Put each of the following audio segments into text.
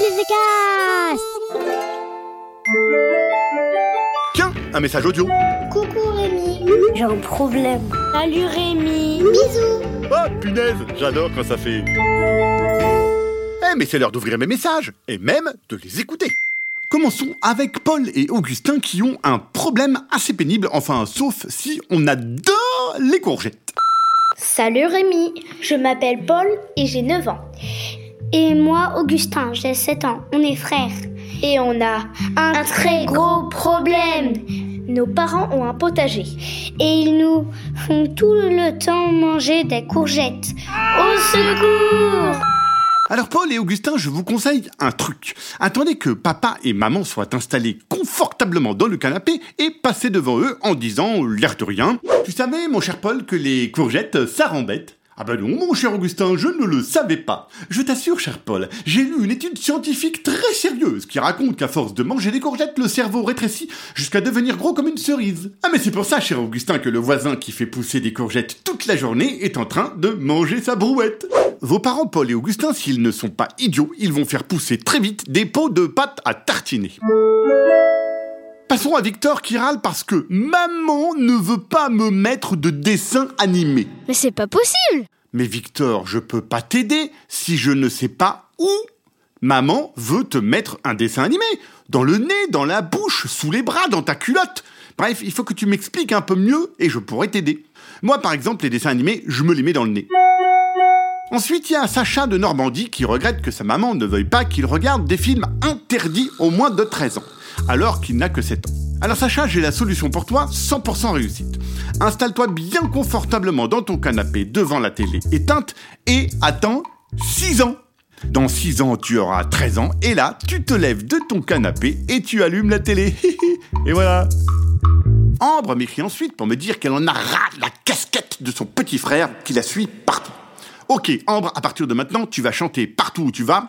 Cast Tiens, un message audio. Coucou Rémi. J'ai un problème. Salut Rémi Bisous. Oh, punaise, j'adore quand ça fait. Eh, mais c'est l'heure d'ouvrir mes messages, et même de les écouter. Commençons avec Paul et Augustin qui ont un problème assez pénible, enfin, sauf si on adore les courgettes. Salut Rémi. Je m'appelle Paul et j'ai 9 ans. Et moi, Augustin, j'ai 7 ans. On est frères. Et on a un, très gros problème. Nos parents ont un potager. Et ils nous font tout le temps manger des courgettes. Au secours Alors Paul et Augustin, je vous conseille un truc. Attendez que papa et maman soient installés confortablement dans le canapé et passez devant eux en disant l'air de rien. Tu savais, mon cher Paul, que les courgettes, ça rend bête ah ben non, mon cher Augustin, je ne le savais pas. Je t'assure, cher Paul, j'ai lu une étude scientifique très sérieuse qui raconte qu'à force de manger des courgettes, le cerveau rétrécit jusqu'à devenir gros comme une cerise. Ah mais c'est pour ça, cher Augustin, que le voisin qui fait pousser des courgettes toute la journée est en train de manger sa brouette. Vos parents Paul et Augustin, s'ils ne sont pas idiots, ils vont faire pousser très vite des pots de pâte à tartiner. Passons à Victor qui râle parce que maman ne veut pas me mettre de dessin animé. Mais c'est pas possible Mais Victor, je peux pas t'aider si je ne sais pas où. Maman veut te mettre un dessin animé. Dans le nez, dans la bouche, sous les bras, dans ta culotte. Bref, il faut que tu m'expliques un peu mieux et je pourrai t'aider. Moi, par exemple, les dessins animés, je me les mets dans le nez. Ensuite, il y a Sacha de Normandie qui regrette que sa maman ne veuille pas qu'il regarde des films interdits au moins de 13 ans, alors qu'il n'a que 7 ans. Alors Sacha, j'ai la solution pour toi, 100% réussite. Installe-toi bien confortablement dans ton canapé devant la télé éteinte et attends 6 ans. Dans 6 ans, tu auras 13 ans et là, tu te lèves de ton canapé et tu allumes la télé. et voilà. Ambre m'écrit ensuite pour me dire qu'elle en a ras la casquette de son petit frère qui la suit partout. Ok, Ambre, à partir de maintenant, tu vas chanter partout où tu vas.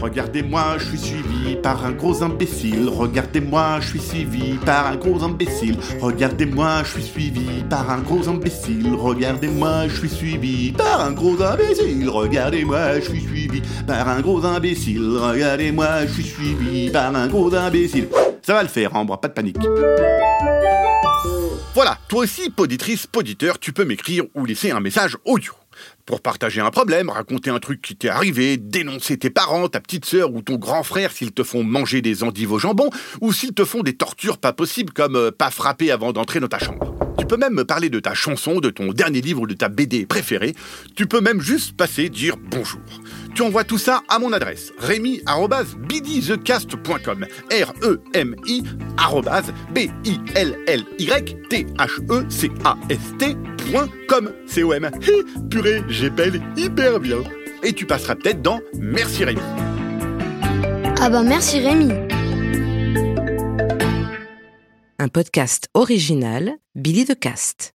Regardez-moi, je suis suivi par un gros imbécile. Regardez-moi, je suis suivi par un gros imbécile. Regardez-moi, je suis suivi par un gros imbécile. Regardez-moi, je suis suivi par un gros imbécile. Regardez-moi, je suis suivi par un gros imbécile. Regardez-moi, je suis suivi par un gros imbécile. Ça va le faire, Ambre, pas de panique. Voilà, toi aussi, poditrice, poditeur, tu peux m'écrire ou laisser un message audio. Pour partager un problème, raconter un truc qui t'est arrivé, dénoncer tes parents, ta petite sœur ou ton grand frère s'ils te font manger des endives au jambon, ou s'ils te font des tortures pas possibles comme euh, pas frapper avant d'entrer dans ta chambre. Tu peux même me parler de ta chanson, de ton dernier livre ou de ta BD préférée. Tu peux même juste passer dire bonjour. Tu envoies tout ça à mon adresse remy@bidithecast.com. R E M I B I L L Y T H E C A S T.com. C O M. Purée, j'épelle hyper bien. Et tu passeras peut-être dans Merci Rémi. Ah bah merci Rémi un podcast original Billy de Cast.